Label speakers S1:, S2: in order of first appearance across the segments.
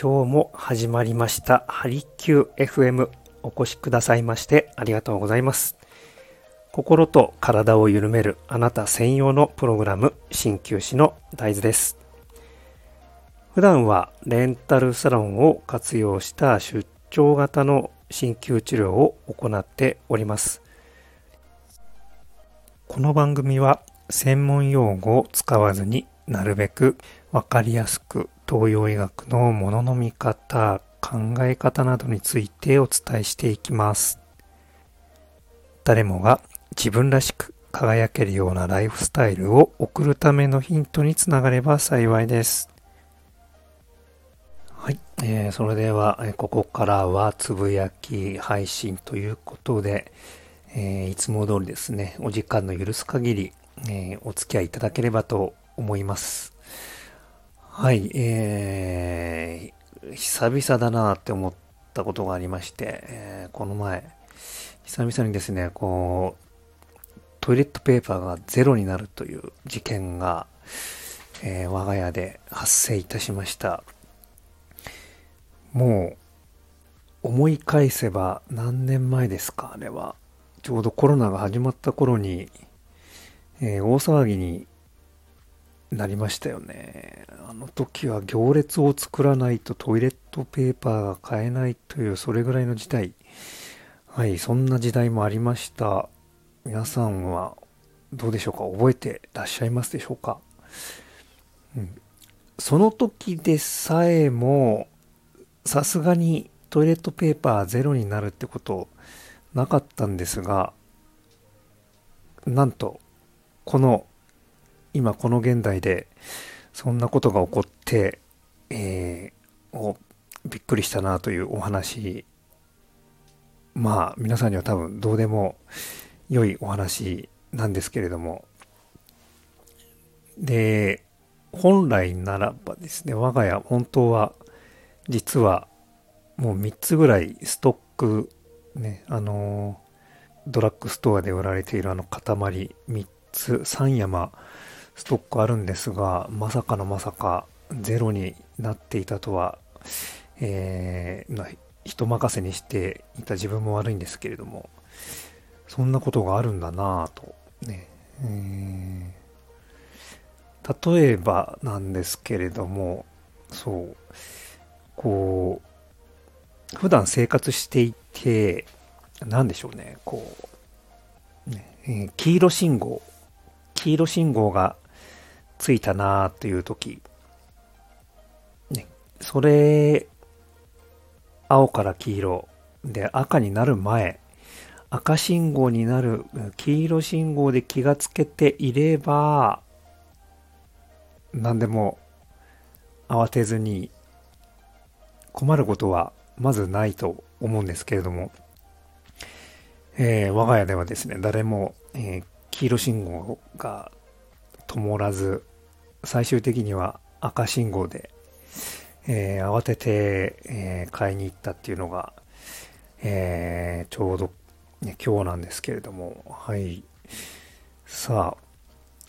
S1: 今日も始まりました。ハリキュー FM お越しくださいましてありがとうございます。心と体を緩めるあなた専用のプログラム鍼灸師の大豆です。普段はレンタルサロンを活用した出張型の鍼灸治療を行っております。この番組は専門用語を使わずになるべくわかりやすく東洋医学のものの見方、考え方などについてお伝えしていきます。誰もが自分らしく輝けるようなライフスタイルを送るためのヒントにつながれば幸いです。はい、えー、それでは、えここからはつぶやき配信ということで、えー、いつも通りですね、お時間の許す限り、えー、お付き合いいただければと思います。はい、えー、久々だなって思ったことがありまして、えー、この前、久々にですね、こう、トイレットペーパーがゼロになるという事件が、えー、我が家で発生いたしました。もう、思い返せば何年前ですか、あれは。ちょうどコロナが始まった頃に、えー、大騒ぎになりましたよね。あの時は行列を作らないとトイレットペーパーが買えないというそれぐらいの事態。はい、そんな時代もありました。皆さんはどうでしょうか？覚えてらっしゃいますでしょうか、うん、その時でさえもさすがにトイレットペーパーゼロになるってことなかったんですがなんとこの今この現代でそんなことが起こって、えー、おびっくりしたなというお話。まあ皆さんには多分どうでも良いお話なんですけれども。で本来ならばですね我が家本当は実はもう3つぐらいストックねあのドラッグストアで売られているあの塊3つ3山ストックあるんですが、まさかのまさかゼロになっていたとは、えー、人任せにしていた自分も悪いんですけれども、そんなことがあるんだなぁと、ね、えー、例えばなんですけれども、そう、こう、普段生活していて、何でしょうね、こう、ねえ、黄色信号、黄色信号がついたなーっていう時、ね、それ、青から黄色で赤になる前、赤信号になる黄色信号で気がつけていれば、何でも慌てずに困ることはまずないと思うんですけれども、えー、我が家ではですね、誰も、えー、黄色信号が灯らず、最終的には赤信号で、えー、慌てて、えー、買いに行ったっていうのが、えー、ちょうど、ね、今日なんですけれども、はい。さあ、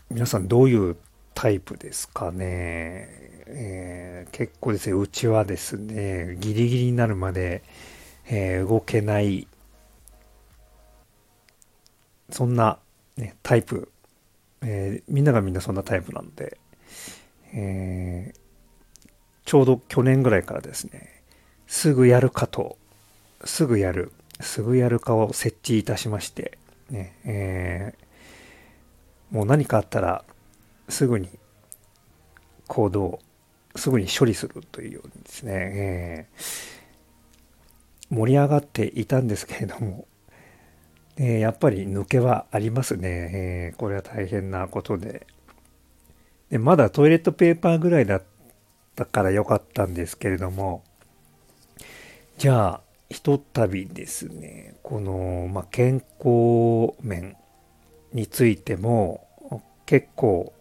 S1: 皆さんどういうタイプですかね？えー、結構ですね、うちはですね、ギリギリになるまで、えー、動けない、そんな、ね、タイプえー、みんながみんなそんなタイプなので、えー、ちょうど去年ぐらいからですね、すぐやるかと、すぐやる、すぐやるかを設置いたしまして、ね、えー、もう何かあったら、すぐに行動、すぐに処理するというようにですね、えー、盛り上がっていたんですけれども、え、やっぱり抜けはありますね、えー、これは大変なことでで。まだトイレットペーパーぐらいだったから良かったんですけれども、じゃあ、ひとたびですね、この、まあ、健康面についても、結構、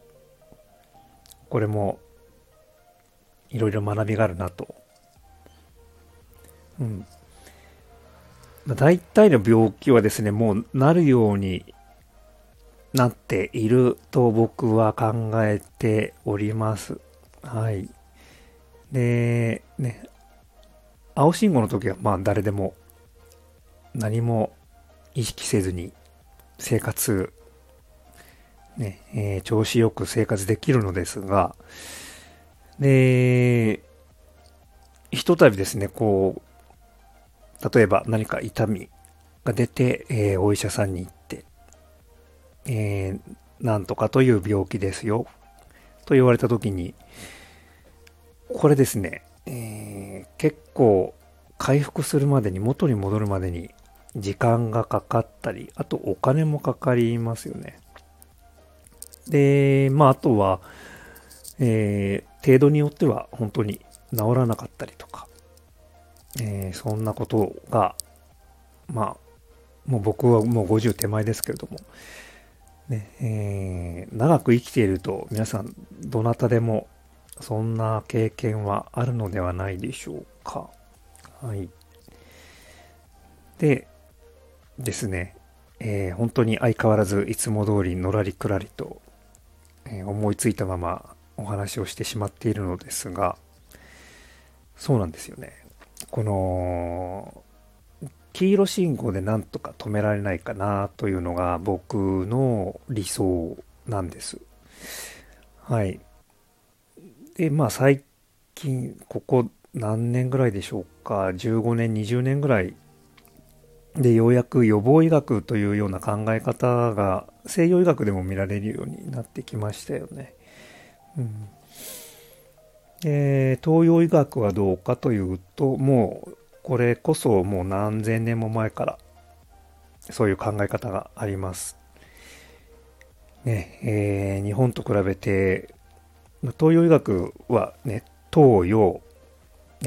S1: これも、いろいろ学びがあるなと。うん。大体の病気はですね、もうなるようになっていると僕は考えております。はい。で、ね、青信号の時はまあ誰でも何も意識せずに生活、ね、えー、調子よく生活できるのですが、で、ひとたびですね、こう、例えば何か痛みが出て、えー、お医者さんに行って、えー、なんとかという病気ですよ、と言われた時に、これですね、えー、結構回復するまでに元に戻るまでに時間がかかったり、あとお金もかかりますよね。で、まああとは、えー、程度によっては本当に治らなかったりとか、えー、そんなことが、まあ、もう僕はもう50手前ですけれども、ね、えー、長く生きていると皆さんどなたでもそんな経験はあるのではないでしょうか。はい。で、ですね、えー、本当に相変わらずいつも通りのらりくらりと、えー、思いついたままお話をしてしまっているのですが、そうなんですよね。この、黄色信号でなんとか止められないかなというのが僕の理想なんです。はい。で、まあ最近、ここ何年ぐらいでしょうか、15年、20年ぐらいでようやく予防医学というような考え方が西洋医学でも見られるようになってきましたよね。うんえー、東洋医学はどうかというともうこれこそもう何千年も前からそういう考え方があります。ねえー、日本と比べて東洋医学はね東洋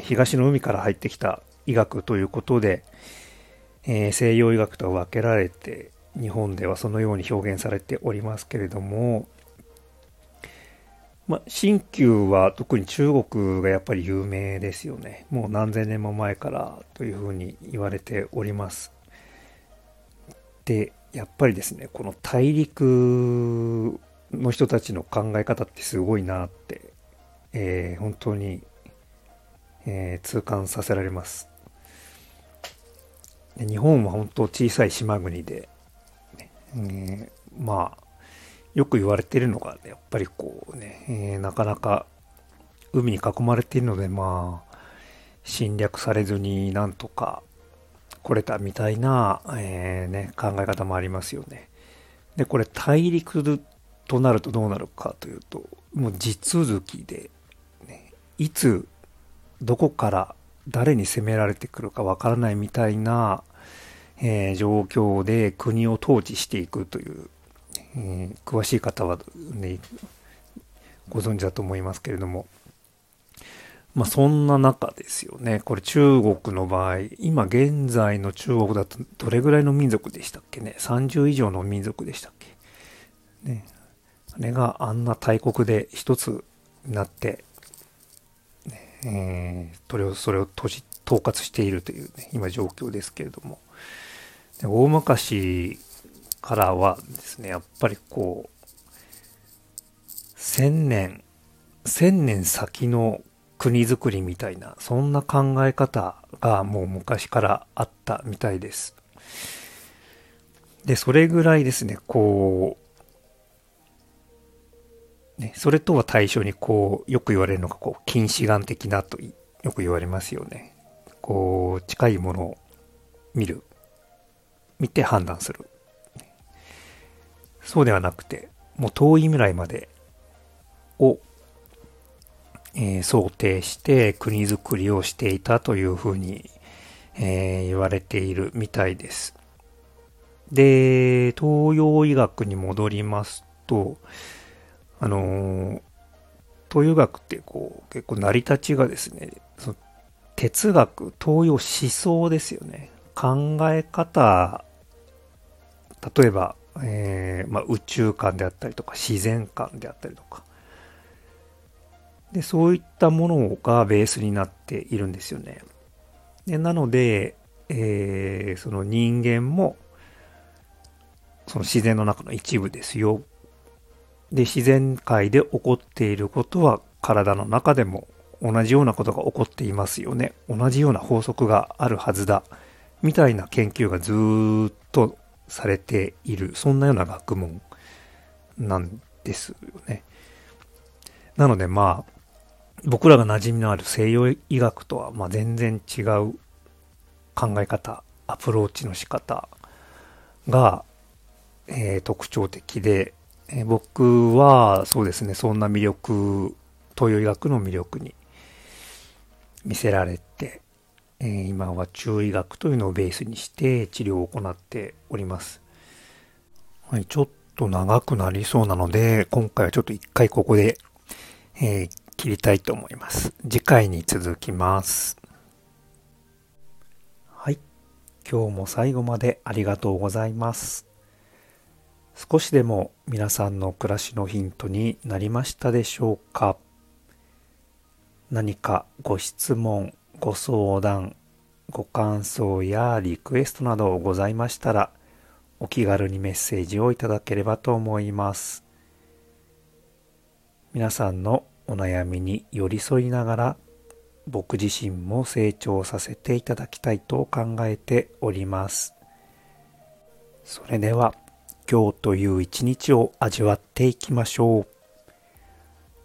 S1: 東の海から入ってきた医学ということで、えー、西洋医学とは分けられて日本ではそのように表現されておりますけれども、まあ、新旧は特に中国がやっぱり有名ですよね。もう何千年も前からというふうに言われております。で、やっぱりですね、この大陸の人たちの考え方ってすごいなって、えー、本当に、えー、痛感させられます。日本は本当小さい島国で、えー、まあよく言われているのが、ね、やっぱりこうね、えー、なかなか海に囲まれているのでまあ侵略されずになんとか来れたみたいな、えー、ね、考え方もありますよね。でこれ大陸となるとどうなるかというともう地続きで、ね、いつどこから誰に攻められてくるかわからないみたいな、えー、状況で国を統治していくという、えー、詳しい方は、ね、ご存知だと思いますけれども、まあそんな中ですよね。これ中国の場合、今現在の中国だとどれぐらいの民族でしたっけね ?30 以上の民族でしたっけ？ね。あれがあんな大国で一つになって、えー、それを、それを統括しているというね、今状況ですけれども。大昔からはですね、やっぱりこう、千年、千年先の国づくりみたいな、そんな考え方がもう昔からあったみたいです。で、それぐらいですね、こう、ね、それとは対象にこう、よく言われるのが、こう、近視眼的なとよく言われますよね。こう、近いものを見る。見て判断する。そうではなくて、もう遠い未来までを、えー、想定して国づくりをしていたというふうに、えー、言われているみたいです。で、東洋医学に戻りますと、あの、東洋医学ってこう結構成り立ちがですね、その哲学、東洋思想ですよね。考え方例えば、えーまあ、宇宙観であったりとか自然観であったりとかでそういったものがベースになっているんですよねでなので、えー、その人間もその自然の中の一部ですよで自然界で起こっていることは体の中でも同じようなことが起こっていますよね。同じような法則があるはずだ。みたいな研究がずっとされている。そんなような学問なんですよね。なのでまあ、僕らが馴染みのある西洋医学とはま全然違う考え方、アプローチの仕方が、えー、特徴的で、えー、僕はそうですね、そんな魅力、東洋医学の魅力に見せられて、えー、今は中医学というのをベースにして治療を行っております。はい、ちょっと長くなりそうなので、今回はちょっと一回ここで、えー、切りたいと思います。次回に続きます。はい。今日も最後までありがとうございます。少しでも皆さんの暮らしのヒントになりましたでしょうか？何かご質問、ご相談、ご感想やリクエストなどございましたら、お気軽にメッセージをいただければと思います。皆さんのお悩みに寄り添いながら僕自身も成長させていただきたいと考えております。それでは今日という一日を味わっていきましょう。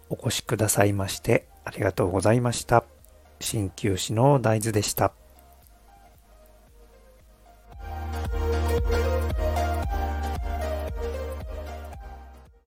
S1: お越しくださいましてありがとうございました。鍼灸師の大豆でした。